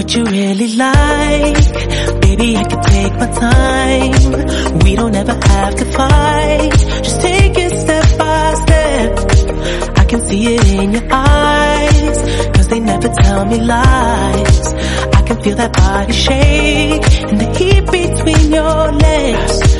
what you really like. Baby, I can take my time. We don't ever have to fight. Just take it step by step. I can see it in your eyes. Cause they never tell me lies. I can feel that body shake and the heat between your legs.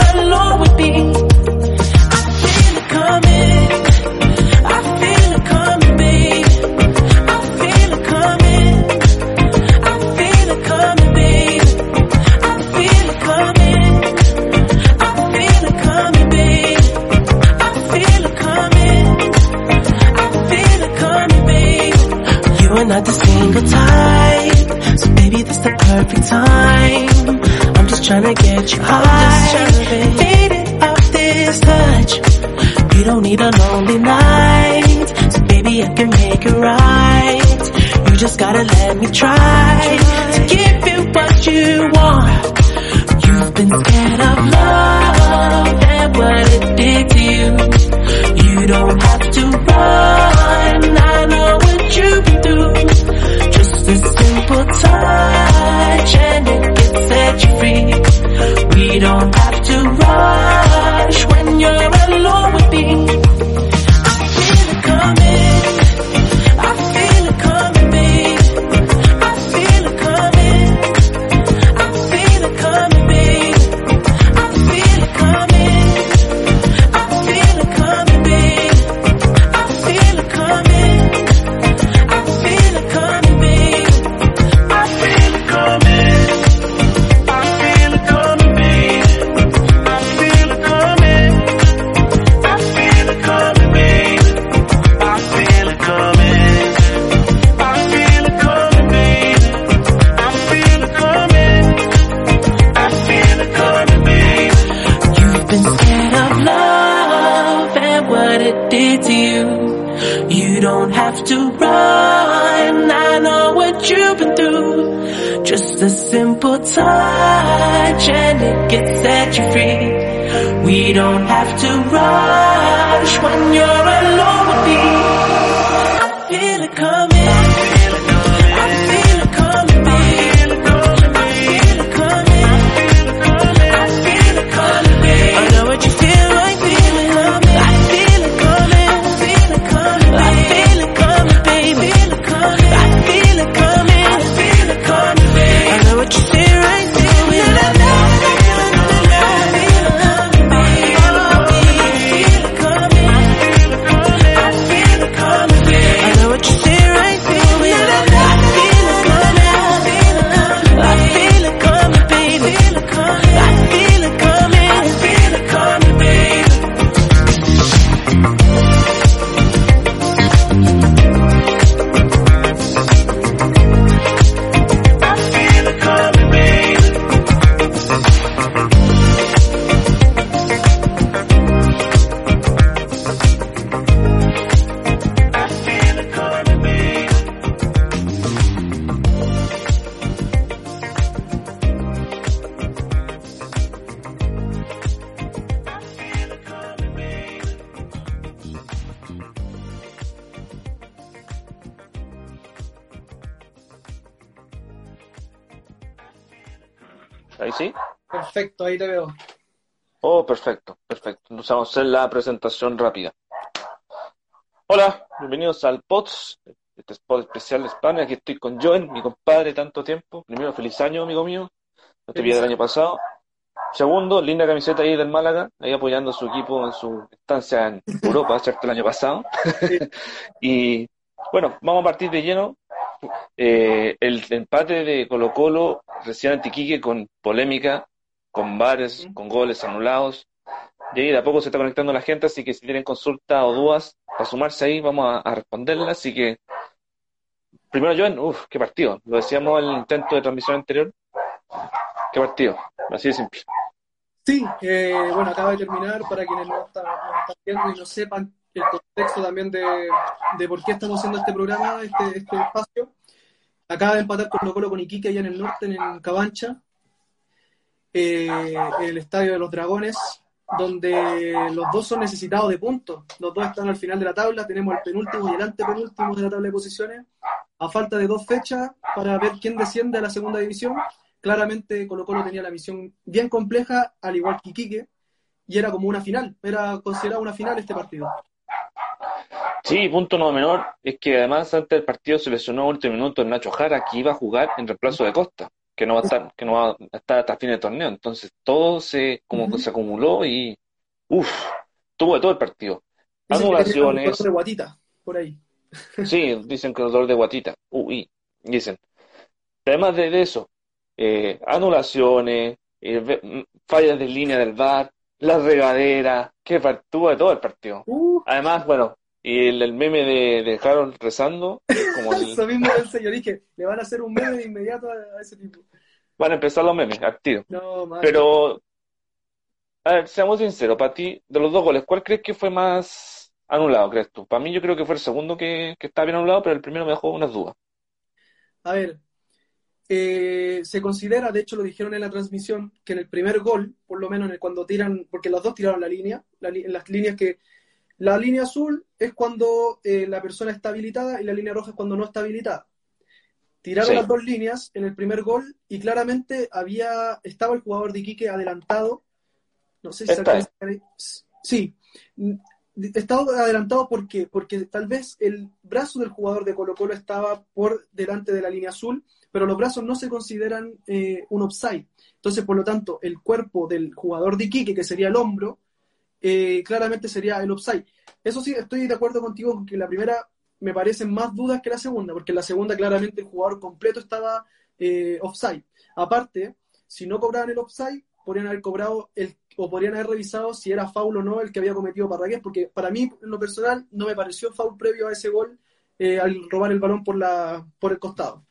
vamos a hacer la presentación rápida. Hola, bienvenidos al POTS, este es POTS especial de España. Aquí estoy con Joen, mi compadre, tanto tiempo. Primero, feliz año, amigo mío. No te vi del año pasado. Segundo, linda camiseta ahí del Málaga, ahí apoyando a su equipo en su estancia en Europa, ¿cierto? El año pasado. y bueno, vamos a partir de lleno. Eh, el empate de Colo Colo recién Antiquique con polémica, con bares, con goles anulados. Y ahí de a poco se está conectando la gente, así que si tienen consulta o dudas para sumarse ahí, vamos a, responderlas. Así que, primero, Joan, uff, qué partido. Lo decíamos en el intento de transmisión anterior. Qué partido, así de simple. Sí, eh, bueno, acaba de terminar para quienes no están, viendo y no sepan el contexto también de, por qué estamos haciendo este programa, este, este espacio. Acaba de empatar con Colo con Iquique allá en el norte, en Cabancha, eh, el estadio de los Dragones, donde los dos son necesitados de puntos. Los dos están al final de la tabla, tenemos el penúltimo y el antepenúltimo de la tabla de posiciones, a falta de dos fechas para ver quién desciende a la segunda división claramente Colo Colo tenía la misión bien compleja, al igual que Iquique, y era como una final, era considerado una final este partido. Sí, punto no menor, es que además antes del partido se lesionó último minuto el Nacho Jara, que iba a jugar en reemplazo de Costa, que no va a estar, que no va a estar hasta fin de torneo. Entonces todo se como se acumuló y uff, tuvo de todo el partido. Anulaciones. de guatita, por ahí. Sí, dicen que el dolor de guatita. Uy, dicen. Además de eso, eh, anulaciones, eh, fallas de línea del VAR, la regadera, que tuvo de todo el partido. Uh. Además, bueno, y el, meme de, de, Harold rezando. Como Eso mismo el señor, dije, le van a hacer un meme de inmediato a, ese tipo. Van a empezar los memes, activos. Pero, a ver, seamos sinceros, para ti, de los dos goles, ¿cuál crees que fue más anulado, crees tú? Para mí yo creo que fue el segundo que, que está bien anulado, pero el primero me dejó unas dudas. A ver, eh, se considera, de hecho lo dijeron en la transmisión, que en el primer gol, por lo menos en el, cuando tiran, porque los dos tiraron la línea, en las líneas que la línea azul es cuando eh, la persona está habilitada y la línea roja es cuando no está habilitada. Tiraron las dos líneas en el primer gol y claramente había estaba el jugador de Iquique adelantado. No sé si se Sí, estaba adelantado porque porque tal vez el brazo del jugador de Colo Colo estaba por delante de la línea azul pero los brazos no se consideran eh, un offside. Entonces, por lo tanto, el cuerpo del jugador de Iquique, que sería el hombro, eh, claramente sería el offside. Eso sí, estoy de acuerdo contigo con que la primera me parecen más dudas que la segunda, porque la segunda claramente el jugador completo estaba eh, offside. Aparte, si no cobraban el offside, podrían haber cobrado el, o podrían haber revisado si era foul o no el que había cometido Parragués, porque para mí, en lo personal, no me pareció foul previo a ese gol al robar el balón por, la, por el costado.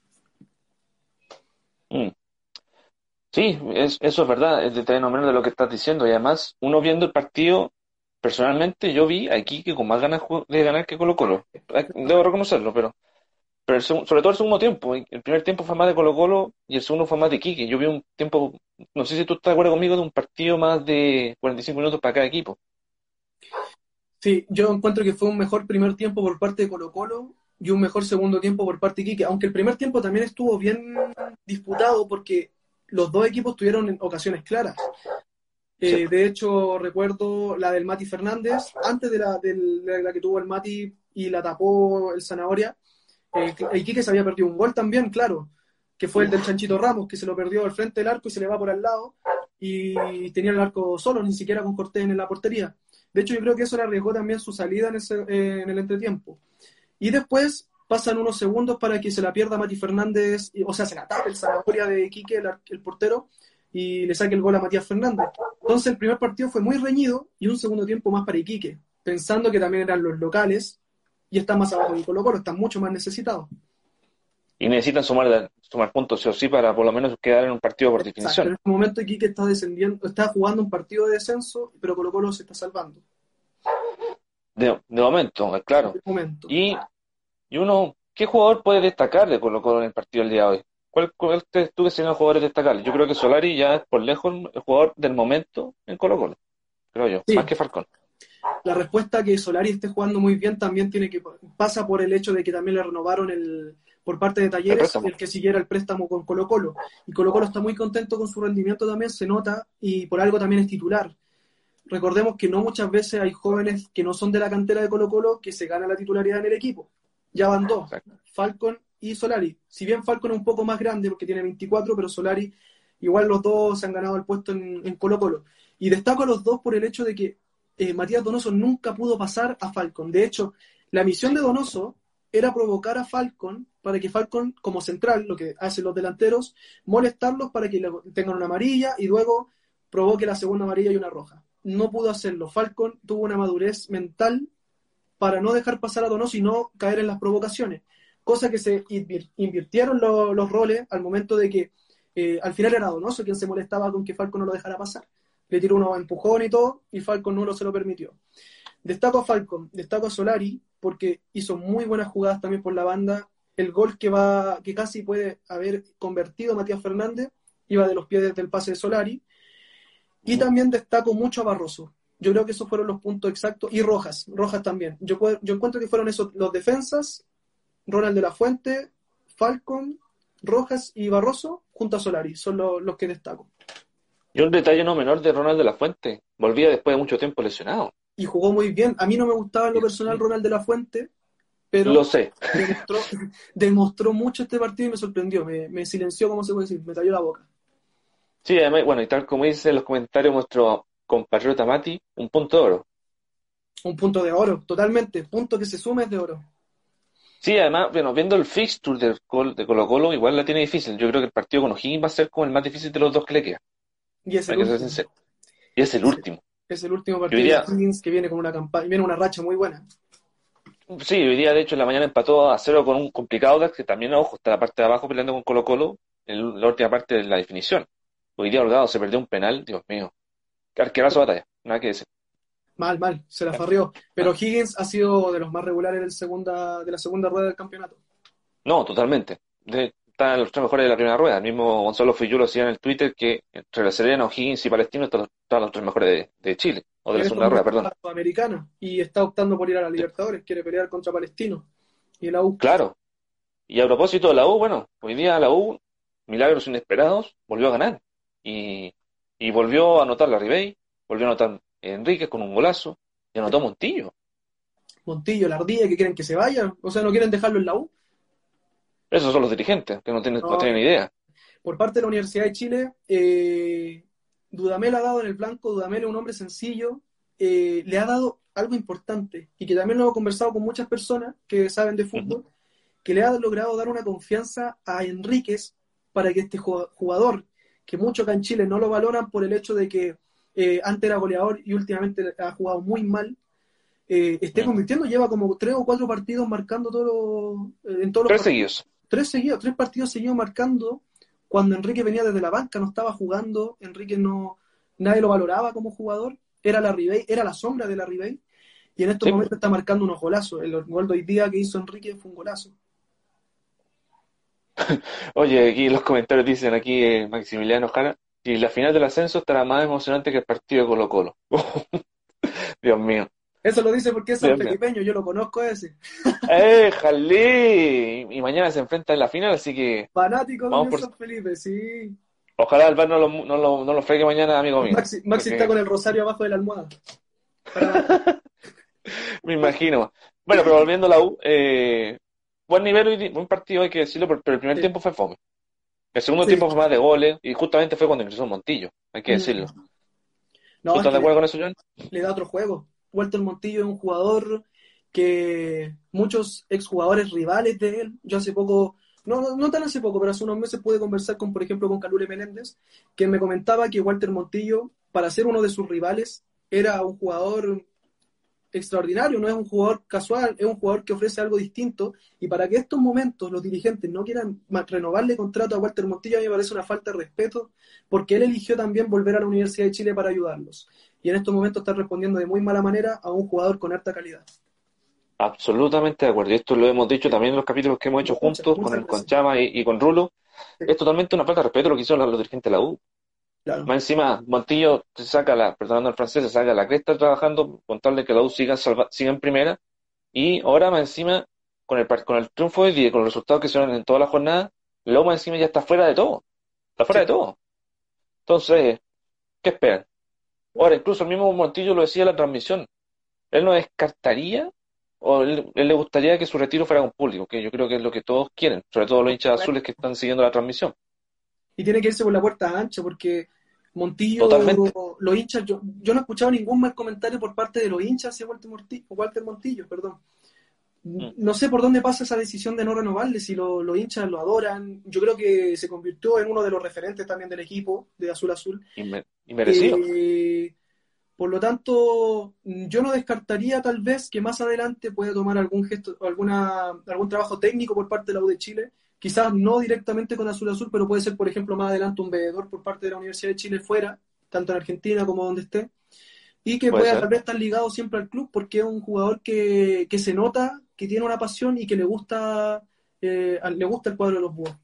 Mm. Sí, eso es verdad, es de terreno menos de lo que estás diciendo. Y además, uno viendo el partido, personalmente yo vi aquí que con más ganas de ganar que Colo Colo. Debo reconocerlo, pero, pero sobre todo el segundo tiempo. El primer tiempo fue más de Colo Colo y el segundo fue más de Quique. Yo vi un tiempo, no sé si tú estás de acuerdo conmigo, de un partido más de 45 minutos para cada equipo. Sí, yo encuentro que fue un mejor primer tiempo por parte de Colo Colo y un mejor segundo tiempo por parte de Quique, aunque el primer tiempo también estuvo bien disputado porque los dos equipos tuvieron ocasiones claras. Eh, de hecho, recuerdo la del Mati Fernández, antes de la, la que tuvo el Mati y la tapó el Zanahoria. Eh, el Quique se había perdido un gol también, claro, que fue el del Chanchito Ramos, que se lo perdió al frente del arco y se le va por al lado. Y tenía el arco solo, ni siquiera con Cortés en la portería. De hecho, yo creo que eso le arriesgó también su salida en, ese, eh, en el entretiempo. Y después pasan unos segundos para que se la pierda Mati Fernández, o sea, se la tape el Zanahoria de Quique, el, portero, y le saque el gol a Matías Fernández. Entonces el primer partido fue muy reñido y un segundo tiempo más para Iquique, pensando que también eran los locales y están más abajo de Colo Colo, están mucho más necesitados. Y necesitan sumar, sumar puntos sí o sí para por lo menos quedar en un partido por definición. En este momento Iquique está descendiendo, está jugando un partido de descenso, pero Colo Colo se está salvando. De, momento, claro. Y, y uno, ¿qué jugador puede destacar de Colo Colo en el partido del día de hoy? ¿Cuál, cuál tú que serían los jugadores destacables? Yo creo que Solari ya es por lejos el jugador del momento en Colo Colo, creo yo, más que Falcón. La respuesta que Solari esté jugando muy bien también tiene que pasa por el hecho de que también le renovaron el por parte de Talleres el, que siguiera el préstamo con Colo Colo. Y Colo Colo está muy contento con su rendimiento también, se nota, y por algo también es titular. Recordemos que no muchas veces hay jóvenes que no son de la cantera de Colo Colo que se ganan la titularidad en el equipo. Ya van dos, Falcon y Solari. Si bien Falcon es un poco más grande porque tiene 24, pero Solari igual los dos se han ganado el puesto en, Colo Colo. Y destaco a los dos por el hecho de que eh, Matías Donoso nunca pudo pasar a Falcon. De hecho, la misión de Donoso era provocar a Falcon para que Falcon, como central, lo que hacen los delanteros, molestarlos para que tengan una amarilla y luego provoque la segunda amarilla y una roja. No pudo hacerlo. Falcon tuvo una madurez mental para no dejar pasar a Donoso y no caer en las provocaciones. Cosa que se invirtieron los roles al momento de que eh, al final era Donoso quien se molestaba con que Falcon no lo dejara pasar. Le tiró uno empujón y todo, y Falcon no lo se lo permitió. Destaco a Falcon, destaco a Solari, porque hizo muy buenas jugadas también por la banda. El gol que va, que casi puede haber convertido Matías Fernández, iba de los pies del pase de Solari. Y también destaco mucho a Barroso. Yo creo que esos fueron los puntos exactos. Y Rojas, Rojas también. Yo, yo encuentro que fueron esos los defensas, Ronald de la Fuente, Falcon, Rojas y Barroso, junto a Solari. Son los que destaco. Y un detalle no menor de Ronald de la Fuente. Volvía después de mucho tiempo lesionado y jugó muy bien. A mí no me gustaba en lo personal Ronald de la Fuente, pero lo sé. Demostró, mucho este partido y me sorprendió. Me, silenció, como se puede decir, me talló la boca. Sí, además, bueno, y tal como dice en los comentarios nuestro compatriota Mati, un punto de oro. Un punto de oro, totalmente. Punto que se sume es de oro. Sí, además, bueno, viendo el fixture de, de Colo Colo, igual la tiene difícil. Yo creo que el partido con O'Higgins va a ser como el más difícil de los dos que le queda. Y es el último. Y es el último. Es el último partido de Higgins que viene con una campaña, viene una racha muy buena. Sí, hoy día de hecho en la mañana empató a cero con un complicado que también, ojo, está la parte de abajo peleando con Colo Colo, en la última parte de la definición. Hoy día Holgado se perdió un penal, Dios mío. Arquerazo batalla, nada que decir. Mal, mal, se la farrió. Pero Higgins ha sido de los más regulares del segunda, de la segunda rueda del campeonato. No, totalmente. De, están los tres mejores de la primera rueda. El mismo Gonzalo Fiyulo decía en el Twitter que entre la Serena, O'Higgins y Palestino están, los tres mejores de, Chile, o de la segunda rueda, perdón. Americana y está optando por ir a la Libertadores, quiere pelear contra Palestino y la U. Claro. Y a propósito de la U, bueno, hoy día la U, milagros inesperados, volvió a ganar. Y, y volvió a anotar la Ribey, volvió a anotar Enrique con un golazo, y anotó Montillo. Montillo, la ardilla que quieren que se vaya, o sea, no quieren dejarlo en la U. Esos son los dirigentes, que no tienen, no, tienen idea. Por parte de la Universidad de Chile, eh, Dudamel ha dado en el blanco, Dudamel es un hombre sencillo, eh, le ha dado algo importante y que también lo he conversado con muchas personas que saben de fútbol, que le ha logrado dar una confianza a Enríquez para que este jugador, que muchos acá en Chile no lo valoran por el hecho de que eh, antes era goleador y últimamente ha jugado muy mal, eh, esté convirtiendo, lleva como tres o cuatro partidos marcando todo en todos los seguidos. Tres seguidos, tres partidos seguidos marcando cuando Enrique venía desde la banca, no estaba jugando, Enrique no, nadie lo valoraba como jugador, era la Ribey, era la sombra de la Ribey, y en estos momentos está marcando unos golazos. El gol de hoy día que hizo Enrique fue un golazo. Oye, aquí los comentarios dicen aquí eh, Maximiliano Jara, y la final del ascenso estará más emocionante que el partido de Colo Colo. Dios mío. Eso lo dice porque es San Felipeño, yo lo conozco ese. ¡Eh, Jalí! Y mañana se enfrenta en la final, así que. Fanático de San Felipe, sí. Ojalá el bar no lo, no lo, no lo fregue mañana, amigo mío. Maxi, está con el rosario abajo de la almohada. Me imagino. Bueno, pero volviendo a la U, eh, buen nivel y buen partido, hay que decirlo, pero, el primer tiempo fue fome. El segundo tiempo fue más de goles y justamente fue cuando ingresó Montillo, hay que mm. decirlo. No, estás de acuerdo con eso, John? Le da otro juego. Walter Montillo es un jugador que muchos exjugadores rivales de él, yo hace poco, no, no tan hace poco, pero hace unos meses pude conversar con, por ejemplo, con Calule Meléndez, que me comentaba que Walter Montillo, para ser uno de sus rivales, era un jugador extraordinario, no es un jugador casual, es un jugador que ofrece algo distinto y para que estos momentos los dirigentes no quieran renovarle contrato a Walter Montillo a mí me parece una falta de respeto porque él eligió también volver a la Universidad de Chile para ayudarlos y en estos momentos está respondiendo de muy mala manera a un jugador con alta calidad. Absolutamente de acuerdo, y esto lo hemos dicho también en los capítulos que hemos hecho juntos con, con Chama y, con Rulo, es totalmente una falta de respeto lo que hicieron los dirigentes de la U. Más encima, Montillo se saca la, perdonando al francés, se saca la cresta trabajando con tal de que la U siga, siga en primera. Y ahora más encima, con el, con el triunfo de día, con los resultados que se dieron en toda la jornada, Loma encima ya está fuera de todo. Está fuera de todo. Entonces, ¿qué esperan? Ahora, incluso el mismo Montillo lo decía en la transmisión. Él no descartaría o él, le gustaría que su retiro fuera con público, que yo creo que es lo que todos quieren, sobre todo los hinchas azules que están siguiendo la transmisión. Y tiene que irse por la puerta ancha, porque Montillo, los hinchas, yo, yo no he escuchado ningún mal comentario por parte de los hinchas hacia Walter Montillo, Walter Montillo perdón. Mm. No sé por dónde pasa esa decisión de no renovarle, si los hinchas lo adoran. Yo creo que se convirtió en uno de los referentes también del equipo de Azul Azul. Y, merecido. Eh, por lo tanto, yo no descartaría tal vez que más adelante pueda tomar algún gesto, alguna, algún trabajo técnico por parte de la U de Chile. Quizás no directamente con Azul Azul, pero puede ser, por ejemplo, más adelante un veedor por parte de la Universidad de Chile fuera, tanto en Argentina como donde esté. Y que pueda tal vez estar ligado siempre al club porque es un jugador que, que se nota, que tiene una pasión y que le gusta, eh, le gusta el cuadro de los búhos.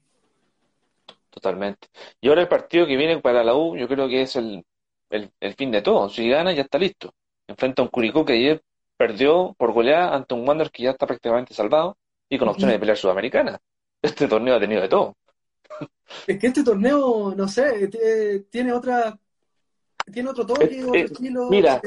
Totalmente. Y ahora el partido que viene para la U, yo creo que es el el, fin de todo. Si gana, ya está listo. Enfrenta a un Curicó que ayer perdió por goleada ante un Wander que ya está prácticamente salvado y con opciones de pelear sudamericana. Este torneo ha tenido de todo. Es que este torneo, no sé, tiene otra. Tiene otro toque, otro estilo. Mira,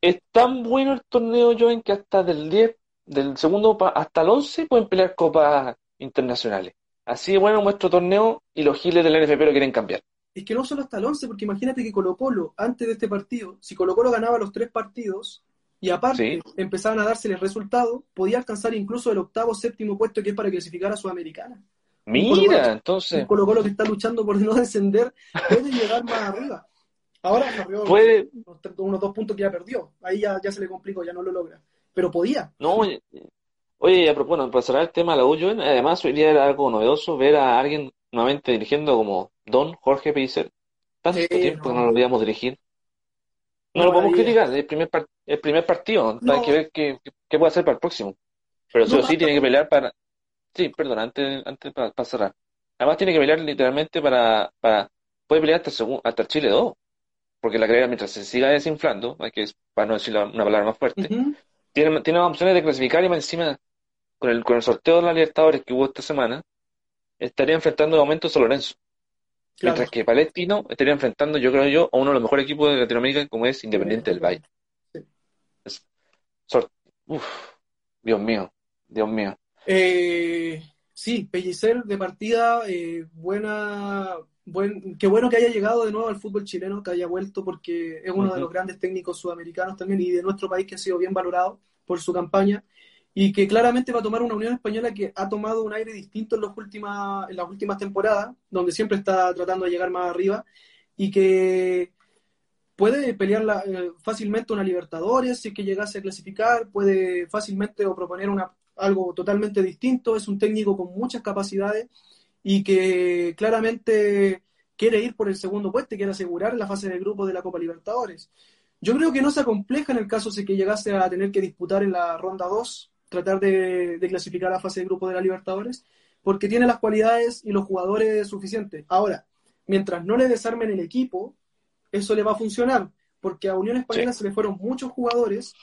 es tan bueno el torneo, Joven, que hasta del 10, del segundo hasta el 11 pueden pelear copas internacionales. Así de bueno nuestro torneo y los giles del NFP lo quieren cambiar es que no solo hasta el 11, porque imagínate que Colo Colo, antes de este partido, si Colo Colo ganaba los tres partidos y aparte empezaban a darse el resultado, podía alcanzar incluso el octavo, séptimo puesto que es para clasificar a Sudamericana. Mira, entonces. Colo Colo que está luchando por no descender puede llegar más arriba. Ahora puede... unos, dos puntos que ya perdió. Ahí ya, ya se le complicó, ya no lo logra. Pero podía. No, oye, oye bueno, para cerrar el tema de la U, además hoy día era algo novedoso ver a alguien nuevamente dirigiendo como Don Jorge Pellicer. Tanto tiempo que no lo podíamos dirigir. No, lo podemos criticar, el primer, el primer partido. Hay que ver qué, qué, puede hacer para el próximo. Pero eso sí tiene que pelear para. Sí, perdón, antes, antes para, cerrar. Además tiene que pelear literalmente para. para puede pelear hasta el, hasta el Chile 2. Porque la carrera, mientras se siga desinflando, hay que, para no decir una palabra más fuerte, tiene, tiene opciones de clasificar y más encima, con el, con el sorteo de la Libertadores que hubo esta semana, estaría enfrentando de momento a Lorenzo. Mientras que Palestino estaría enfrentando, yo creo yo, a uno de los mejores equipos de Latinoamérica como es Independiente del Valle. Dios mío, Dios mío. Eh, sí, Pellicer de partida, eh, buena, buen, qué bueno que haya llegado de nuevo al fútbol chileno, que haya vuelto porque es uno de los grandes técnicos sudamericanos también y de nuestro país que ha sido bien valorado por su campaña y que claramente va a tomar una Unión Española que ha tomado un aire distinto en, los últimas, en las últimas temporadas, donde siempre está tratando de llegar más arriba y que puede pelear eh, fácilmente una Libertadores si es que llegase a clasificar, puede fácilmente o proponer una, algo totalmente distinto, es un técnico con muchas capacidades y que claramente quiere ir por el segundo puesto y quiere asegurar la fase de grupo de la Copa Libertadores. Yo creo que no se acompleja en el caso de que llegase a tener que disputar en la ronda 2 tratar de, clasificar a la fase de grupo de la Libertadores, porque tiene las cualidades y los jugadores suficientes. Ahora, mientras no le desarmen el equipo, eso le va a funcionar, porque a Unión Española se le fueron muchos jugadores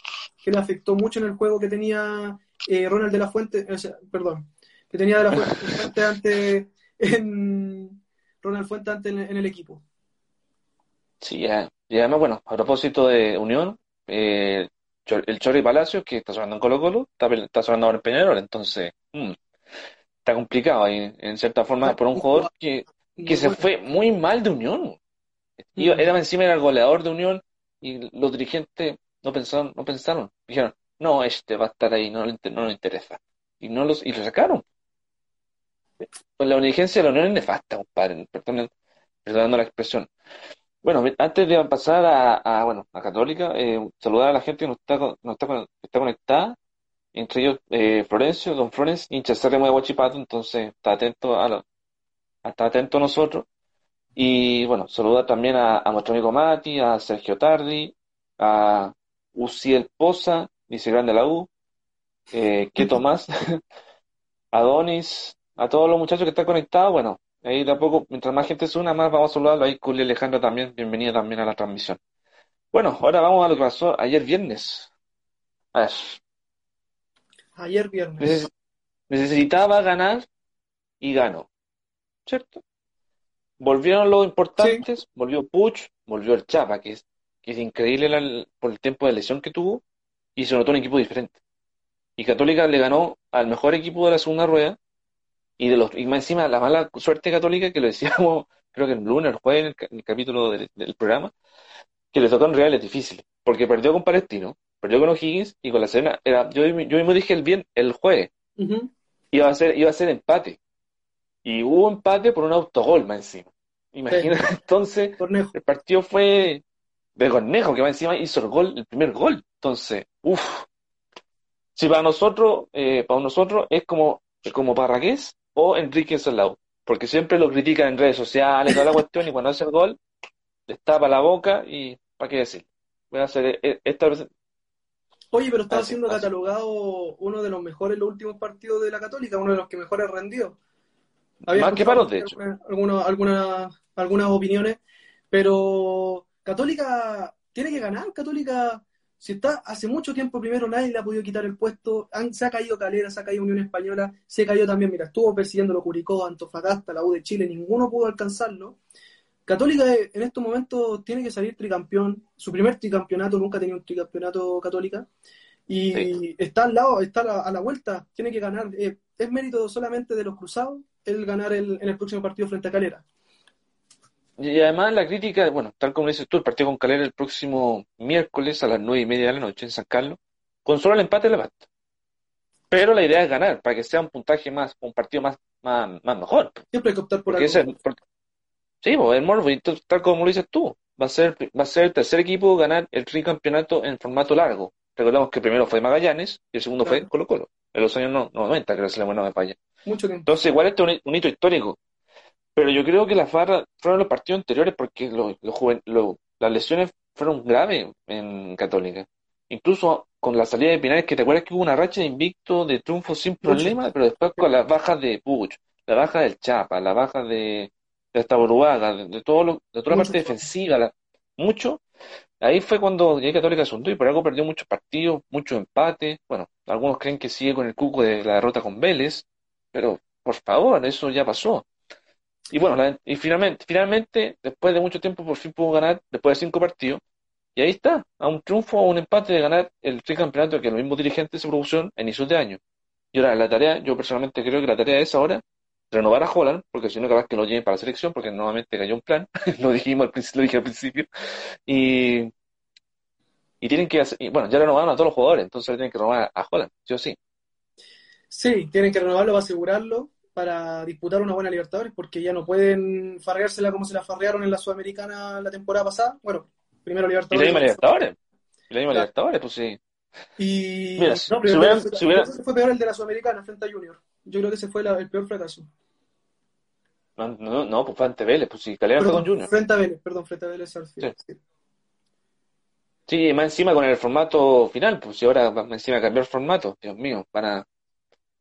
que le afectó mucho en el juego que tenía eh, Ronald de la Fuente, perdón, que tenía de la Fuente, ante, en, Ronald Fuente ante en, el equipo. Sí, y además, bueno, a propósito de Unión, eh, el Chori Palacios, que está sonando en Colo Colo, está, sonando ahora en Peñarol, entonces mm, está complicado ahí, en cierta forma, por un jugador que, que se fue muy mal de Unión. era encima era el goleador de Unión y los dirigentes no pensaron, no pensaron, dijeron, no, este va a estar ahí, no, no le interesa. Y no los, y lo sacaron. Pues la dirigencia de la Unión es nefasta, compadre, perdón, perdonando la expresión. Bueno, antes de pasar a, bueno, a Católica, eh, saludar a la gente que nos está, nos está, está conectada, entre ellos eh, Florencio, don Florence, hincha de Guachipato, entonces está atento a lo, está atento a nosotros. Y bueno, saludar también a, nuestro amigo Mati, a Sergio Tardi, a Uciel Poza, dice grande la U, eh, que Tomás, a Donis, a todos los muchachos que están conectados, bueno, Ahí de a poco, mientras más gente se una, más vamos a saludarlo. Ahí Culi Alejandro también, bienvenido también a la transmisión. Bueno, ahora vamos a lo que pasó ayer viernes. A ver. Ayer viernes. necesitaba ganar y ganó. ¿Cierto? Volvieron los importantes, volvió Puch, volvió el Chapa, que es, que es increíble por el tiempo de lesión que tuvo, y se notó un equipo diferente. Y Católica le ganó al mejor equipo de la segunda rueda, y de los y más encima la mala suerte católica, que lo decíamos, creo que el lunes, el jueves, en el, capítulo del, programa, que le tocó en reales difíciles, porque perdió con Palestino, perdió con O'Higgins y con la Serena. Era, yo, yo mismo dije el bien el jueves, iba, a ser, iba a ser empate. Y hubo empate por un autogol más encima. Imagínate, entonces, el partido fue de Cornejo, que más encima hizo el gol, el primer gol. Entonces, uff. Si para nosotros, eh, para nosotros es como, como Parraqués o Enrique Solao, porque siempre lo critican en redes sociales, toda la cuestión, y cuando hace el gol, destapa la boca y, ¿para qué decir? Voy a hacer e, esta Oye, pero estaba siendo catalogado uno de los mejores los últimos partidos de la Católica, uno de los que mejores rendió. Más que Palos, de hecho. Algunas, algunas, algunas opiniones, pero Católica tiene que ganar. Católica, si está hace mucho tiempo primero, nadie le ha podido quitar el puesto. se ha caído Calera, se ha caído Unión Española, se cayó también, mira, estuvo persiguiendo Curicó, Antofagasta, la U de Chile, ninguno pudo alcanzarlo. Católica en estos momentos tiene que salir tricampeón. Su primer tricampeonato, nunca ha tenido un tricampeonato Católica. Y está al lado, está a la, vuelta, tiene que ganar. Eh, es mérito solamente de los cruzados el ganar el, en el próximo partido frente a Calera. Y además la crítica, bueno, tal como dices tú, el partido con Calera el próximo miércoles a las nueve y media de la noche en San Carlos, con solo el empate le basta. Pero la idea es ganar, para que sea un puntaje más, un partido más, más, mejor. Siempre hay que optar por algo. sí, pues, el Morbo, tal como lo dices tú, va a ser, va a ser el tercer equipo ganar el tricampeonato en formato largo. Recordamos que primero fue Magallanes y el segundo fue Colo Colo, en los años 90, que se le no me falla. Mucho Entonces, igual este es un, hito histórico. Pero yo creo que las barras fueron los partidos anteriores porque las lesiones fueron graves en Católica. Incluso con la salida de Pinares, que te acuerdas que hubo una racha de invicto de triunfo sin problema, pero después con las bajas de Puch, la baja del Chapa, la baja de, de esta de, de, todo lo, de toda la parte defensiva, mucho, Ahí fue cuando ya Católica hundió y por algo perdió muchos partidos, muchos empates. Bueno, algunos creen que sigue con el cuco de la derrota con Vélez, pero por favor, eso ya pasó. Y bueno, y finalmente, finalmente, después de mucho tiempo, por fin pudo ganar, después de cinco partidos. Y ahí está, a un triunfo o un empate de ganar el tricampeonato que los mismos dirigentes se propusieron en inicios de año. Y ahora la tarea, yo personalmente creo que la tarea es ahora renovar a Holland, porque si no, capaz que lo lleven para la selección, porque nuevamente cayó un plan, lo dijimos al principio, lo dije al principio, y, y tienen que hacer, bueno, ya renovaron a todos los jugadores, entonces tienen que renovar a Holland, sí o sí. Sí, tienen que renovarlo para asegurarlo, para disputar una buena Libertadores, porque ya no pueden farreársela como se la farrearon en la Sudamericana la temporada pasada. Bueno, primero Libertadores. Y la misma Libertadores. Y la misma Libertadores, pues sí. Y Mira, no, pero si hubiera, fue peor el de la Sudamericana frente a Junior. Yo creo que ese fue el peor fracaso. No, no, no, pues fue ante Vélez, pues sí, Calera fue con Junior. Frente a Vélez, perdón, frente a Vélez sí. sí. más encima con el formato final, pues si ahora más encima cambió el formato, Dios mío, van a,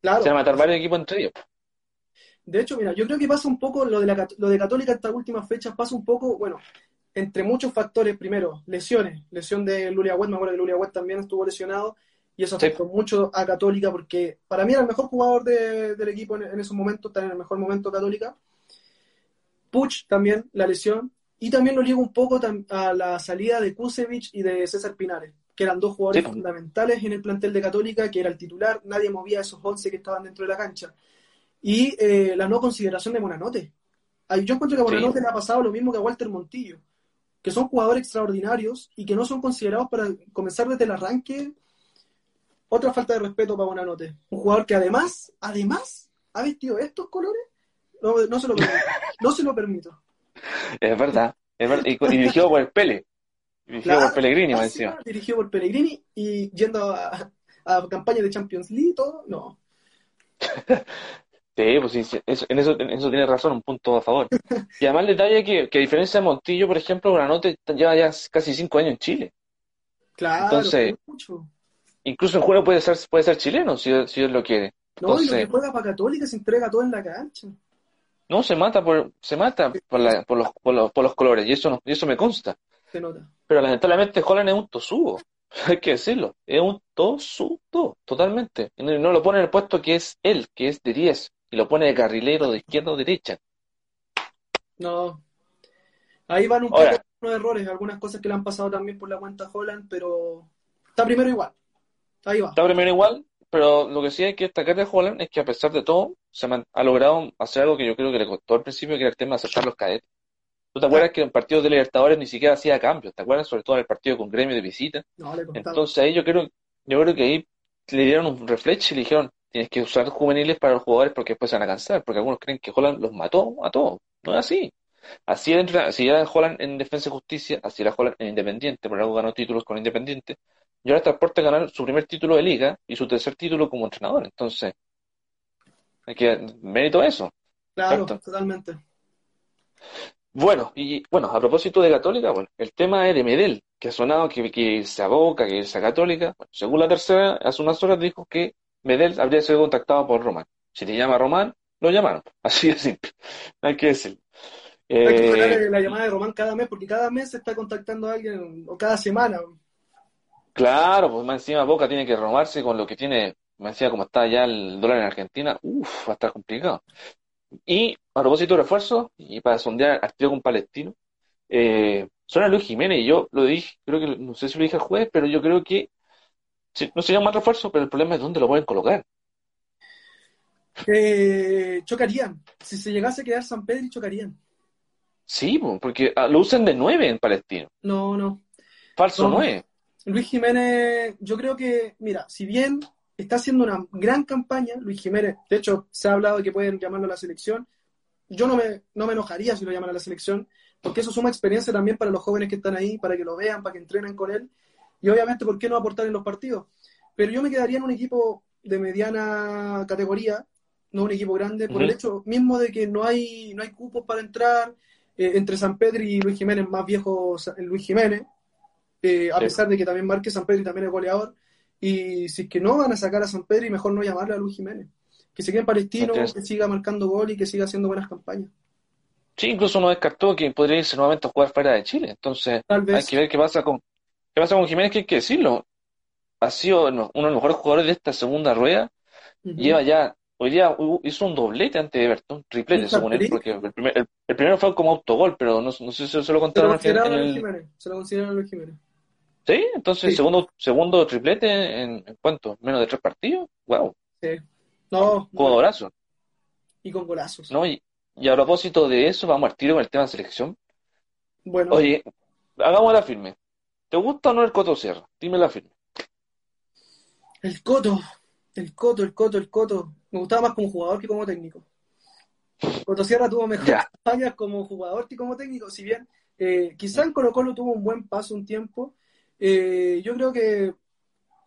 claro. se van a matar varios equipos entre ellos. De hecho, mira, yo creo que pasa un poco lo de, la, lo de Católica estas últimas fechas, pasa un poco, bueno, entre muchos factores, primero, lesiones, lesión de Lulia Wet, me acuerdo que Lulia Wet también estuvo lesionado, y eso afectó mucho a Católica porque para mí era el mejor jugador del equipo en, esos momentos, está en el mejor momento Católica. Puch también, la lesión, y también lo ligo un poco a la salida de Kusevich y de César Pinares, que eran dos jugadores fundamentales en el plantel de Católica, que era el titular, nadie movía a esos 11 que estaban dentro de la cancha. Y eh, la no consideración de Bonanote. Yo encuentro que a Bonanote le ha pasado lo mismo que a Walter Montillo, que son jugadores extraordinarios y que no son considerados para comenzar desde el arranque otra falta de respeto para Buenanote. Un jugador que además, además, ha vestido estos colores. No, se lo permito. No se lo permito. Es verdad. Es verdad. Y, dirigido por el Pele. Dirigido por Pellegrini, me decía. Dirigido por Pellegrini y yendo a, a campaña de Champions League y todo. No. Sí, pues sí, en, eso, en eso tiene razón, un punto a favor. Y además el detalle que, que a diferencia de Montillo, por ejemplo, Granote lleva ya casi cinco años en Chile. Claro, Entonces, mucho. Incluso el juego puede ser, puede ser chileno, si, si él lo quiere. No, y lo que juega para Católica se entrega todo en la cancha. No, se mata por, se mata por, la, por, los, por, los, por los colores, y eso, no, y eso me consta. Se nota. Pero lamentablemente Holland es un tosugo. hay que decirlo, es un todo, totalmente. No lo pone en el puesto que es él, que es de 10, y lo pone de carrilero de izquierda o derecha. No. Ahí van un Ahora. poco los errores, algunas cosas que le han pasado también por la cuenta Holland, pero está primero igual. Ahí va. Está primero igual, pero lo que sí hay que destacar de Holland es que a pesar de todo, se ha logrado hacer algo que yo creo que le costó al principio, que era el tema de aceptar los cadetes. ¿Tú te acuerdas que en partidos de Libertadores ni siquiera hacía cambios? ¿Te acuerdas? Sobre todo en el partido con Gremio de visita. No, le. Entonces ahí yo creo, yo creo que ahí le dieron un reflex y le dijeron, tienes que usar juveniles para los jugadores porque después se van a cansar, porque algunos creen que Holland los mató a todos. No es así. Así era, así era Holland en Defensa y Justicia, así era Holland en Independiente, por algo ganó títulos con Independiente. Y ahora está a ganar su primer título de liga y su tercer título como entrenador. Entonces, hay que mérito a eso. Claro, totalmente. Bueno, y bueno, a propósito de Católica, bueno, el tema es de Medel, que ha sonado que, que se aboca, que irse a Católica. Bueno, según la tercera, hace unas horas dijo que Medel habría sido contactado por Román. Si le llama Román, lo llamaron. Así de simple. Hay que decirlo. Hay que Eh, esperar la llamada de Román cada mes, porque cada mes se está contactando a alguien, o cada semana. claro, pues más encima Boca tiene que renovarse con lo que tiene, más encima como está ya el dólar en Argentina, uff, va a estar complicado. Y a propósito de refuerzo, y para sondear al con Palestino, eh, suena Luis Jiménez, y yo lo dije, creo que, no sé si lo dije el jueves, pero yo creo que sí, no sería un mal refuerzo, pero el problema es dónde lo pueden colocar. Eh, chocarían. Si se llegase a quedar San Pedro, chocarían. Sí, po, porque ah, lo usan de nueve en Palestino, No, no. falso No. nueve. Luis Jiménez, yo creo que, mira, si bien está haciendo una gran campaña, Luis Jiménez, de hecho, se ha hablado de que pueden llamarlo a la selección. Yo no me, no me enojaría si lo llaman a la selección, porque eso suma experiencia también para los jóvenes que están ahí, para que lo vean, para que entrenen con él. Y obviamente, ¿por qué no aportar en los partidos? Pero yo me quedaría en un equipo de mediana categoría, no un equipo grande, por el hecho mismo de que no hay, no hay cupos para entrar. eh, entre San Pedro y Luis Jiménez, más viejo Luis Jiménez, eh, a Sí. pesar de que también marque San Pedro y también es goleador. Y si es que no van a sacar a San Pedro, y mejor no llamarle a Luis Jiménez. Que se quede en Palestino, que siga marcando gol y que siga haciendo buenas campañas. Sí, incluso no descartó que podría irse nuevamente a jugar fuera de Chile. Entonces, Tal hay vez. que ver qué pasa con, qué pasa con Jiménez, que hay que decirlo. Ha sido no- uno de los mejores jugadores de esta segunda rueda. Lleva ya, hoy día hizo un doblete ante Everton, triplete según él, porque el, primer- el- el primero fue como autogol, pero no, no sé si se lo Se lo contaron consideraron. Jiménez. Se lo consideraron Luis Jiménez. Sí, entonces Sí. segundo, segundo triplete en, en cuánto, menos de tres partidos. Wow, Sí. No, no, jugadorazo, y con golazos. ¿no? Y, y a propósito de eso, vamos al tiro con el tema de selección. Bueno, Oye, hagamos la firme. ¿Te gusta o no el Coto Sierra? Dime la firme. el Coto, el Coto, el Coto, el Coto. Me gustaba más como jugador que como técnico. Coto Sierra tuvo mejores campañas como jugador que como técnico, si bien eh, quizá en Colo Colo tuvo un buen paso un tiempo, eh, yo creo que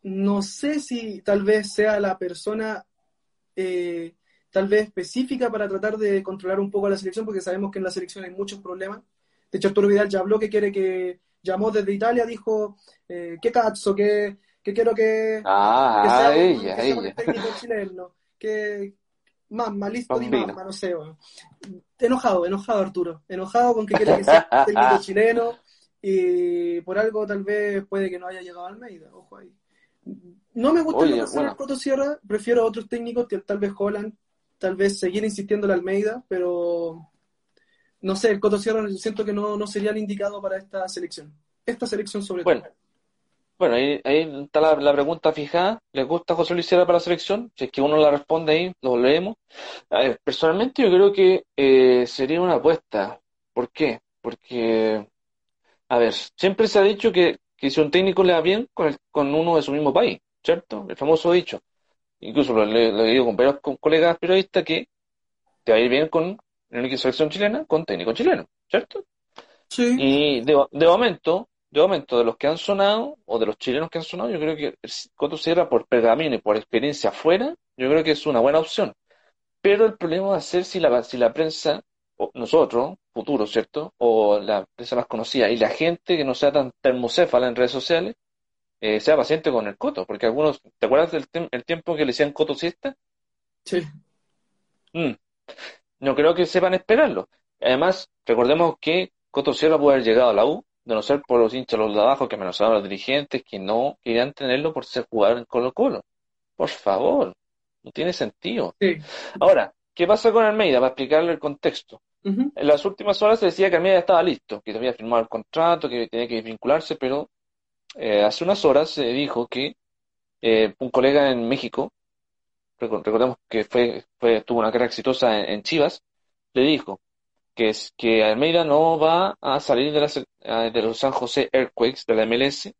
no sé si tal vez sea la persona eh, tal vez específica para tratar de controlar un poco a la selección, porque sabemos que en la selección hay muchos problemas. De hecho, Arturo Vidal ya habló que quiere que, llamó desde Italia, dijo, eh, qué cazzo, que, que quiero que, que Ah, sea un- que sea un ella. técnico chileno, que mamma, listo di Bambino. mamma, no sé, weón. enojado, enojado Arturo, enojado con que quiere que sea un técnico chileno y por algo tal vez puede que no haya llegado Almeida, ojo ahí. No me gusta Oye, lo que bueno. el Coto Sierra, prefiero otros técnicos que tal vez Holland, tal vez seguir insistiendo en Almeida, pero no sé, el Coto Sierra siento que no, no sería el indicado para esta selección. Esta selección sobre Bueno, todo. Bueno, ahí, ahí está la, la pregunta fijada. ¿Les gusta José Luis Sierra para la selección? Si es que uno la responde ahí, lo leemos. A ver, personalmente yo creo que eh, sería una apuesta. ¿Por qué? Porque, a ver, siempre se ha dicho que, que si un técnico le va bien con, el- con uno de su mismo país, ¿cierto? El famoso dicho. Incluso lo, le- lo digo con varios co- colegas periodistas que te va a ir bien con en la selección chilena con técnico chileno, ¿cierto? Sí, Y de, de momento, de momento, de los que han sonado, o de los chilenos que han sonado, yo creo que el Coto Sierra, por pergamino y por experiencia afuera, yo creo que es una buena opción. Pero el problema va a ser si la, si la prensa, o nosotros, futuro, ¿cierto? O la prensa más conocida, y la gente que no sea tan termocéfala en redes sociales, eh, sea paciente con el Coto. Porque algunos, ¿te acuerdas del el tiempo que le decían Coto siesta? sí. Mm, no creo que sepan esperarlo. Además, recordemos que Coto Sierra puede haber llegado a la U de no ser por los hinchas los de abajo que amenazaban a los dirigentes que no querían tenerlo por ser jugador en Colo Colo. Por favor, no tiene sentido. Sí. Ahora, ¿qué pasa con Almeida? Para explicarle el contexto. En las últimas horas se decía que Almeida estaba listo, que había firmado el contrato, que tenía que vincularse, pero eh, hace unas horas se dijo que eh, un colega en México, recordemos que fue, fue, tuvo una carrera exitosa en, en Chivas, le dijo que, es, que Almeida no va a salir de, la de los San José Earthquakes de la MLS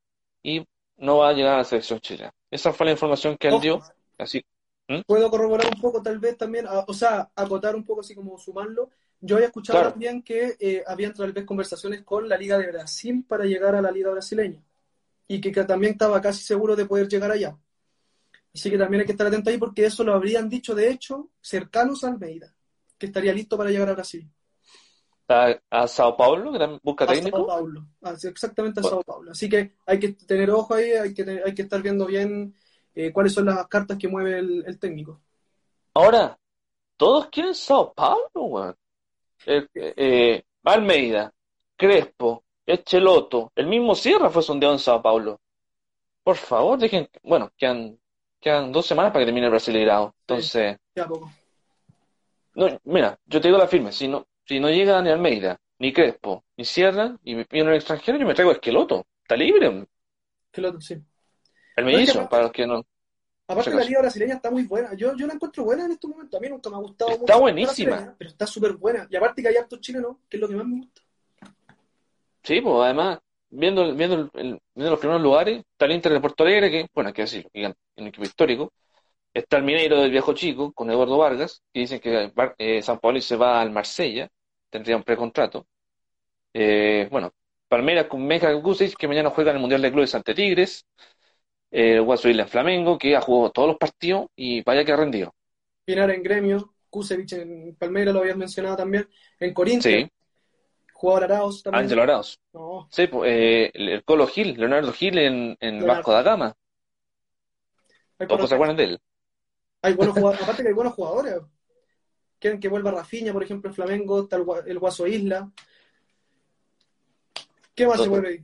y no va a llegar a la selección chilena. Esa fue la información que él dio, así, puedo corroborar un poco, tal vez también, a- o sea, acotar un poco así como sumarlo. Yo había escuchado Claro. también que eh, habían tal vez conversaciones con la Liga de Brasil para llegar a la Liga brasileña y que, que también estaba casi seguro de poder llegar allá. Así que también hay que estar atento ahí porque eso lo habrían dicho, de hecho, cercanos a Almeida, que estaría listo para llegar a Brasil. a, a Sao Paulo, busca A Sao técnico. Paulo, Ah, exactamente a. Sao Paulo. Así que hay que tener ojo ahí, hay que, tener- hay que estar viendo bien eh, cuáles son las cartas que mueve el, el técnico. Ahora, todos quieren Sao Paulo, weón. Eh, eh, Almeida, Crespo, Echeloto, el mismo Sierra fue sondeado en Sao Paulo. Por favor, dejen, bueno, quedan, quedan dos semanas para que termine el Brasileirao. Entonces, Ya poco. no, mira, yo te digo la firme, si no, si no llega ni Almeida, ni Crespo, ni Sierra, y me piden un extranjero, yo me traigo a Esqueloto. Está libre, Que lo- sí. el No, mellizo, aparte- para los que no. Aparte la liga brasileña está muy buena. Yo, yo la encuentro buena en estos momentos. A mí nunca me ha gustado Está mucho la buenísima. pero está súper buena. Y aparte que hay actos chilenos, que es lo que más me gusta. Sí, pues además, viendo, viendo, el- el- viendo los primeros lugares, está el Inter de Porto Alegre, que, bueno, hay que decirlo, es un equipo histórico. Está el Mineiro del Viejo Chico, con Eduardo Vargas, que dicen que eh, San Paolo se va al Marsella, tendría un precontrato. Eh, bueno, Palmeiras con Meja Gusic, que mañana juega en el Mundial de Clubes ante Tigres. Eh, Guaso en Flamengo, que ha jugado todos los partidos y vaya que ha rendido. Pinar en Gremio, Kusevich en Palmeiras, lo habías mencionado también. En Corinthians, Sí, jugador Arauz también. Ángelo Arauz. No, Sí, pues, eh, el, Colo Gil, Leonardo Gil en, en Leonardo. Vasco da Gama. buenos, se acuerdan de él. hay buenos jugadores. Aparte que hay buenos jugadores. Quieren que vuelva Rafinha, por ejemplo, en Flamengo. Está el, Gua- el Guaso Isla. ¿Qué más se Todo. mueve ahí?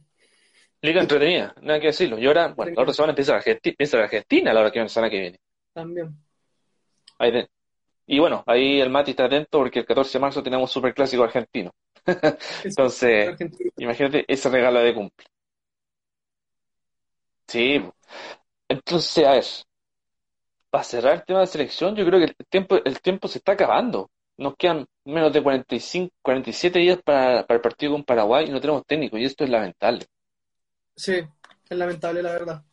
Liga entretenida, nada que decirlo. Y ahora, bueno, la otra semana empieza la Argentina, empieza la Argentina la hora que viene, la semana que viene. También. Ahí Y bueno, ahí el Mati está atento porque el 14 de marzo tenemos Superclásico argentino. Entonces, imagínate ese regalo de cumple. Sí. Entonces, a ver, para cerrar el tema de selección, yo creo que el tiempo, el tiempo se está acabando. Nos quedan menos de 45, 47 días para, para el partido con Paraguay y no tenemos técnico, y esto es lamentable. Sí, es lamentable, la verdad.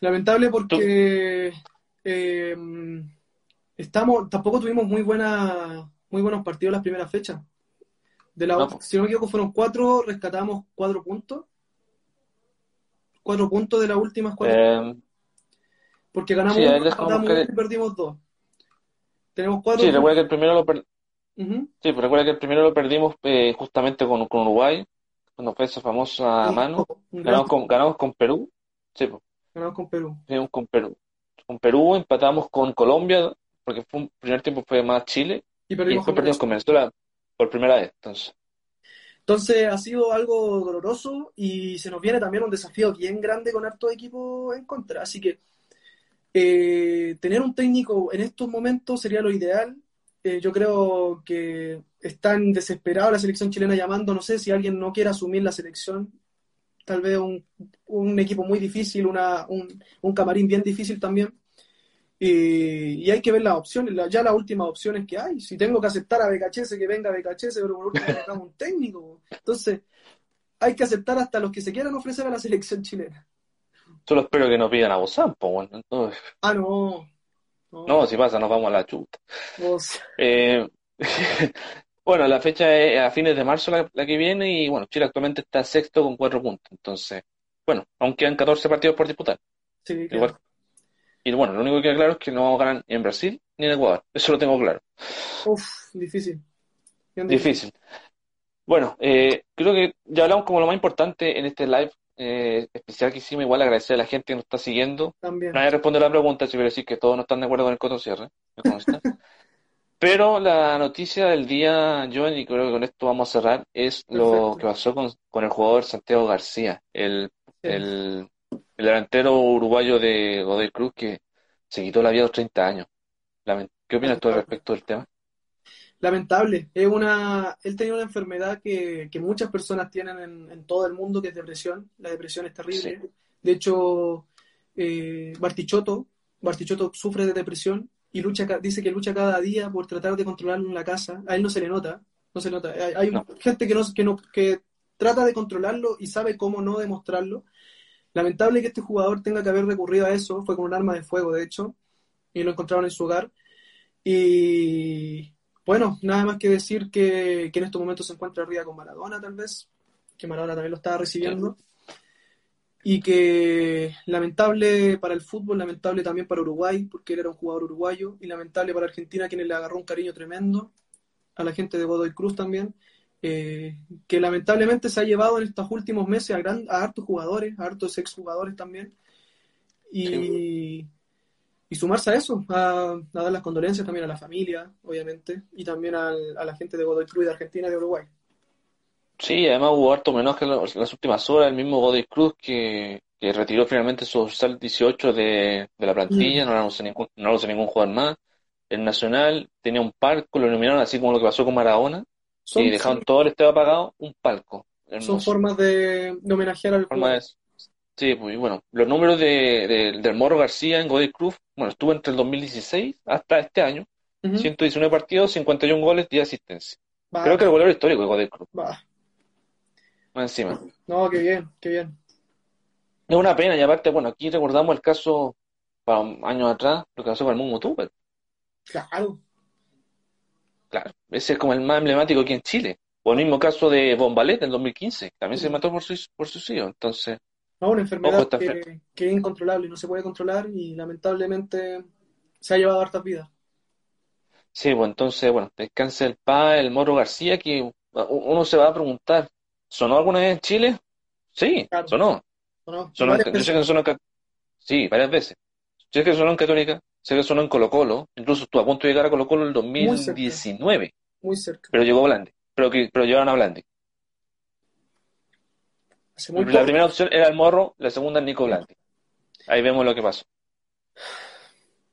Lamentable porque eh, estamos, tampoco tuvimos muy buena, muy buenos partidos las primeras fechas. De la, No. si no me equivoco, fueron cuatro, rescatamos cuatro puntos. Cuatro puntos de las últimas cuatro, Eh, porque ganamos sí, uno, que- y perdimos dos. Tenemos cuatro sí, recuerda que el primero lo, per-. Sí, pero recuerda que el primero lo perdimos eh, justamente con, con Uruguay, cuando fue esa famosa mano. Ganamos con, ganamos con Perú, sí, pues, Ganamos con Perú. ganamos con Perú. Con Perú empatamos con Colombia, porque fue un primer tiempo fue más Chile, Y y perdimos después con perdimos con Venezuela por primera vez. Entonces, Entonces ha sido algo doloroso y se nos viene también un desafío bien grande con hartos equipos en contra. Así que eh, tener un técnico en estos momentos sería lo ideal. Eh, yo creo que están desesperados la selección chilena llamando, no sé si alguien no quiere asumir la selección, tal vez un, un equipo muy difícil, una, un, un camarín bien difícil también. Y, y hay que ver las opciones, la- ya las últimas opciones que hay. Si tengo que aceptar a Becachese, que venga Becachese, pero por último necesitamos un técnico. Entonces, hay que aceptar hasta los que se quieran ofrecer a la selección chilena. solo espero que nos pidan a Bozán, pues bueno. No, Ah, no. No, no, si pasa, nos vamos a la chuta. Eh, bueno, la fecha es a fines de marzo la, la que viene, y bueno, Chile actualmente está sexto con cuatro puntos. Entonces, bueno, aún quedan 14 partidos por disputar. sí, Igual. Y bueno, lo único que queda claro es que no vamos a ganar ni en Brasil ni en Ecuador. Eso lo tengo claro. Uf, difícil. Difícil. Bueno, eh, creo que ya hablamos como lo más importante en este live eh, especial que hicimos. Igual agradecer a la gente que nos está siguiendo. También. Nadie responde la pregunta, si quiero decir que todos no están de acuerdo con el coto cierre. Pero la noticia del día, Joan, y creo que con esto vamos a cerrar, es lo que pasó con, con el jugador Santiago García, el, Sí. el, el delantero uruguayo de Godoy Cruz que se quitó la vida a los 30 años. ¿Qué opinas tú al respecto del tema? Lamentable. Es una, él tenía una enfermedad que, que muchas personas tienen en, en todo el mundo, que es depresión. La depresión es terrible. De hecho, eh, Bartichotto, Bartichotto sufre de depresión y lucha, dice que lucha cada día por tratar de controlarlo en la casa. A él no se le nota, no se nota. Hay, hay No. gente que no, que no, que trata de controlarlo y sabe cómo no demostrarlo. Lamentable que este jugador tenga que haber recurrido a eso, fue con un arma de fuego, de hecho, y lo encontraron en su hogar. Y bueno, nada más que decir que, que en estos momentos se encuentra arriba con Maradona, tal vez, que Maradona también lo estaba recibiendo. Y que lamentable para el fútbol, lamentable también para Uruguay, porque él era un jugador uruguayo, y lamentable para Argentina, quienes le agarró un cariño tremendo, a la gente de Godoy Cruz también, eh, que lamentablemente se ha llevado en estos últimos meses a, gran, a hartos jugadores, a hartos exjugadores también, y, y sumarse a eso, a, a dar las condolencias también a la familia, obviamente, y también al- a la gente de Godoy Cruz y de Argentina y de Uruguay. Sí, además hubo harto homenaje en las últimas horas, el mismo Godoy Cruz que, que retiró finalmente su dorsal 18 de, de la plantilla, no lo ningún, no ningún jugador más. El Nacional tenía un palco, lo iluminaron así como lo que pasó con Maradona, Son, y dejaron todo el estadio apagado, un palco. son formas de, de homenajear al jugador. Sí, pues bueno, los números de, de- del Morro García en Godoy Cruz, bueno, estuvo entre el 2016 hasta este año, Ujú. 119 partidos, 51 goles, 10 asistencias. Creo que el goleador histórico de Godoy Cruz, va. más encima. No, qué bien, qué bien. Es una pena, y aparte, bueno, aquí recordamos el caso para años atrás, lo que pasó con el Mumu Tuper. Claro. Claro, ese es como el más emblemático aquí en Chile. O el mismo caso de Bombalet en 2015, también se mató por, sui- por suicidio. Entonces, No, una enfermedad que, que es incontrolable, no se puede controlar y lamentablemente se ha llevado hartas vidas. sí, pues entonces, bueno, descanse el PA, el Moro García, que uno se va a preguntar, ¿sonó alguna vez en Chile? Sí, Claro. sonó. Sonó en- Varias yo sé que sonó en sí, varias veces. Sé que sonó en Católica, sé que sonó en Colo-Colo, incluso estuvo a punto de llegar a Colo-Colo en el Muy cerca. 2019, Muy cerca. pero llegó Blandi, pero que pero llegaron a Blandi. Hace muy La poco. primera opción era el Morro, la segunda el Nico Blandi. Ahí vemos lo que pasó.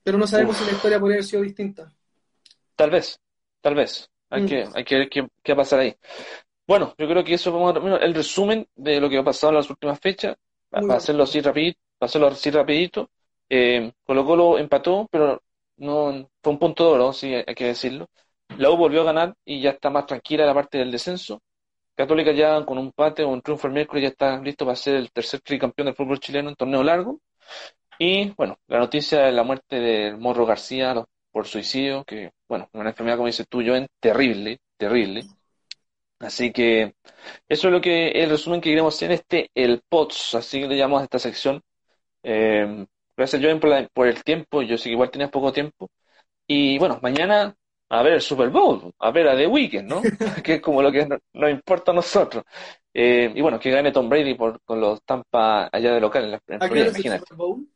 Pero no sabemos Uf. si la historia podría haber sido distinta. Tal vez, tal vez. Hay Mm. que, hay que ver qué, qué va a pasar ahí. Bueno, yo creo que eso vamos a terminar. El resumen de lo que ha pasado en las últimas fechas, para hacerlo así rapidito, para hacerlo así rapidito. Eh, Colo Colo empató, pero no fue un punto de oro, sí, hay que decirlo. La U volvió a ganar y ya está más tranquila la parte del descenso. Católica ya con un empate o un triunfo el miércoles ya está listo para ser el tercer tricampeón del fútbol chileno en torneo largo. Y bueno, la noticia de la muerte de Morro García por suicidio, que bueno, una enfermedad como dices tú, Joen, terrible, terrible. Así que eso es lo que el resumen que queremos hacer en este el POTS, así que le llamamos a esta sección. Eh, gracias Joen por, la- por el tiempo, yo sé que igual tenías poco tiempo. Y bueno, mañana a ver el Super Bowl, a ver a The Weeknd, ¿no? Que es como lo que no- nos importa a nosotros. Eh, y bueno, que gane Tom Brady por, con los Tampa allá de local en, la, en ¿A qué Florida, es el imagínate. Super Bowl?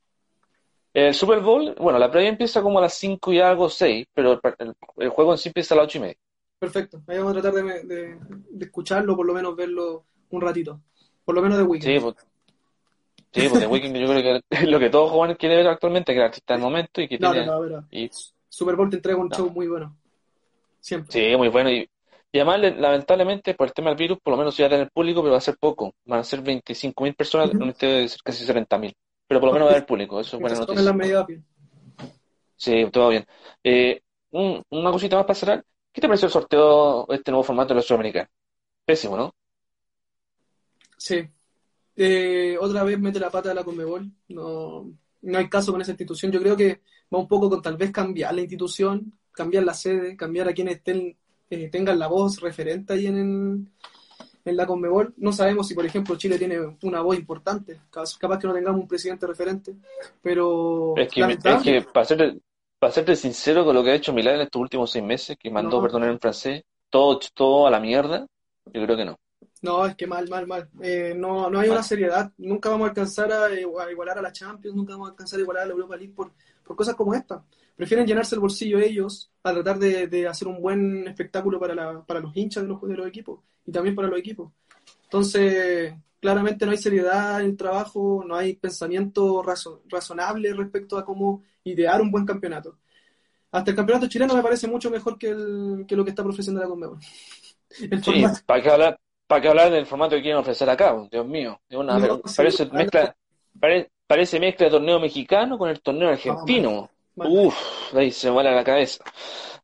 El Super Bowl, bueno, la previa empieza como a las 5 y algo, 6, pero el, el- el juego en sí empieza a las 8 y media. Perfecto. Ahí vamos a tratar de, de- de escucharlo, por lo menos verlo un ratito. Por lo menos de Sí, weekend. pues, sí, pues The Weeknd yo creo que es lo que todos jóvenes quieren ver actualmente, que el artista del momento y que No, tiene... no, no, y- Super Bowl te entrega un No. show muy bueno. Siempre. sí, muy bueno. Y, y además, le- lamentablemente, por el tema del virus, por lo menos sí va a tener público, pero va a ser poco. Van a ser 25.000 personas, Ujú. en un estadio de ser casi 70.000. Pero por lo menos va a haber público, eso es buena noticia. bien. Sí, todo bien. Eh, un- una cosita más para cerrar. ¿Qué te pareció el sorteo, este nuevo formato de la Sudamericana? Pésimo, ¿no? Sí. Eh, otra vez mete la pata de la Conmebol. No, no hay caso con esa institución. Yo creo que va un poco con tal vez cambiar la institución, cambiar la sede, cambiar a quienes estén, eh, tengan la voz referente ahí en, en la Conmebol. No sabemos si, por ejemplo, Chile tiene una voz importante. Capaz, que no tengamos un presidente referente, pero Es que, es que para ser, para serte sincero con lo que ha hecho Milán en estos últimos seis meses, que mandó, No. perdón en francés, todo, todo a la mierda, yo creo que no. No, es que mal, mal, mal. Eh, no, no hay una seriedad. Nunca vamos a alcanzar a, a igualar a la Champions, nunca vamos a alcanzar a igualar a la Europa League por, por cosas como esta. Prefieren llenarse el bolsillo ellos a tratar de, de hacer un buen espectáculo para, la, para los hinchas de los, de los equipos y también para los equipos. Entonces, claramente no hay seriedad en el trabajo, no hay pensamiento razo- razonable respecto a cómo idear un buen campeonato. Hasta el campeonato chileno me parece mucho mejor que, el, que lo que está ofreciendo la Conmebol. El Sí. ¿para qué hablar, para qué hablar del formato que quieren ofrecer acá? Dios mío, una, No, parece mezcla, pare- parece mezcla de torneo mexicano con el torneo argentino. Mal. Uf, ahí se me vuela la cabeza.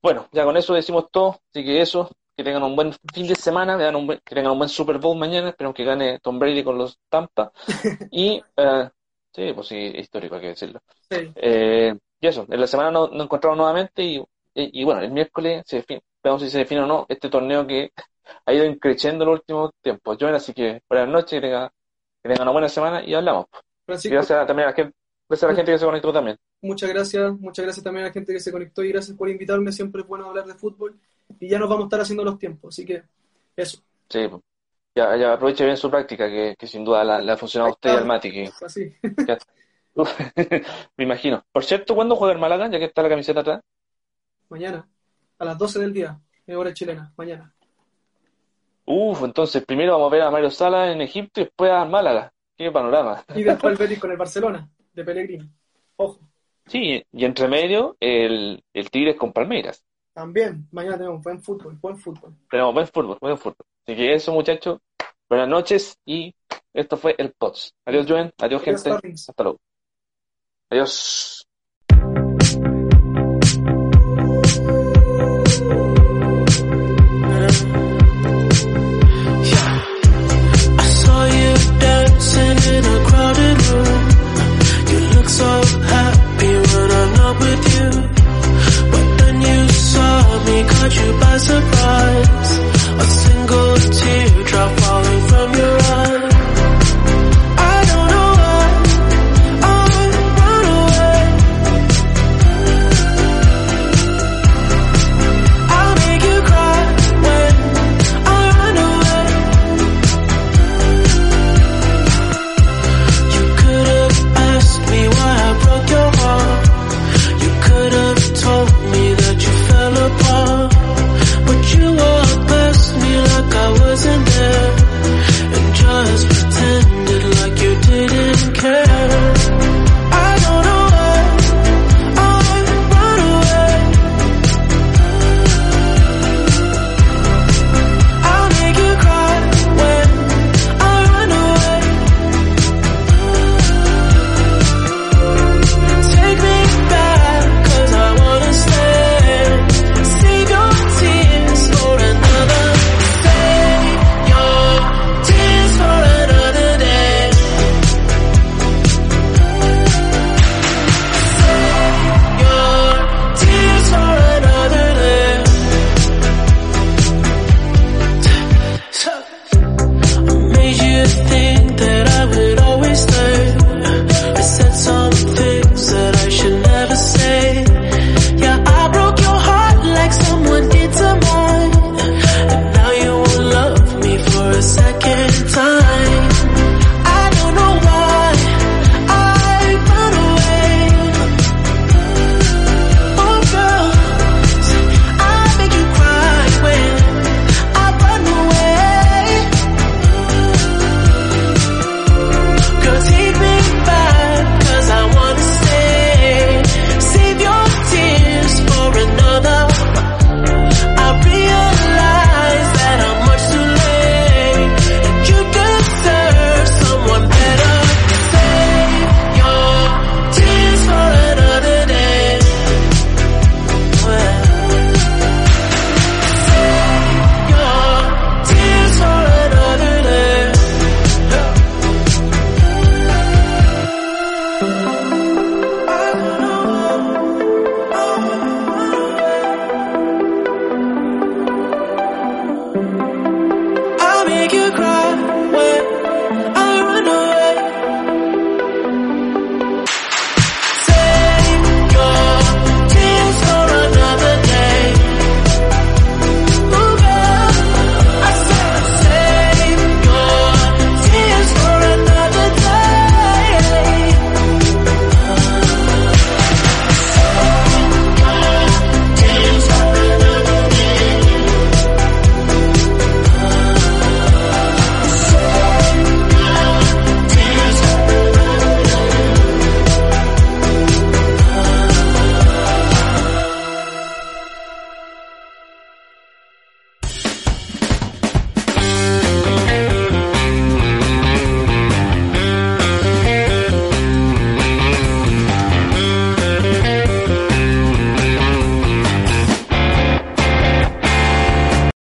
Bueno, ya con eso decimos todo, así que eso, que tengan un buen fin de semana, que tengan un buen, que tengan un buen Super Bowl mañana, esperemos que gane Tom Brady con los Tampa. Y, eh, sí, pues sí, histórico, hay que decirlo. Sí. Eh, y eso, en la semana nos, nos encontramos nuevamente y, y, y bueno, el miércoles se define, veamos si se define o no este torneo que ha ido creciendo en los últimos tiempos. Joven, así que buenas noches, que tenga, que tenga una buena semana y hablamos. Francisco, gracias también a la gente, gracias a la gente que se conectó también. muchas gracias, muchas gracias también a la gente que se conectó y gracias por invitarme, siempre es bueno hablar de fútbol y ya nos vamos a estar haciendo los tiempos, así que eso, Sí, pues. ya, ya aproveche bien su práctica, que, que sin duda la- ha funcionado a usted y al Mati, que así. ya- me imagino. Por cierto, ¿cuándo juega el Málaga? Ya que está la camiseta atrás. Mañana, a las 12 del día, en hora chilena, mañana. Uf, entonces primero vamos a ver a Mario Sala en Egipto y después a Málaga. Qué panorama. Y después el Betis con el Barcelona, de Pellegrini. Ojo, Sí, y entre medio el, el Tigres con Palmeiras. también, mañana tenemos buen fútbol, buen fútbol. Tenemos buen fútbol, buen fútbol. Así que eso, muchachos. Buenas noches y esto fue el POTS. Adiós, Joen. Adiós, Adiós, gente. Hasta luego. Adiós.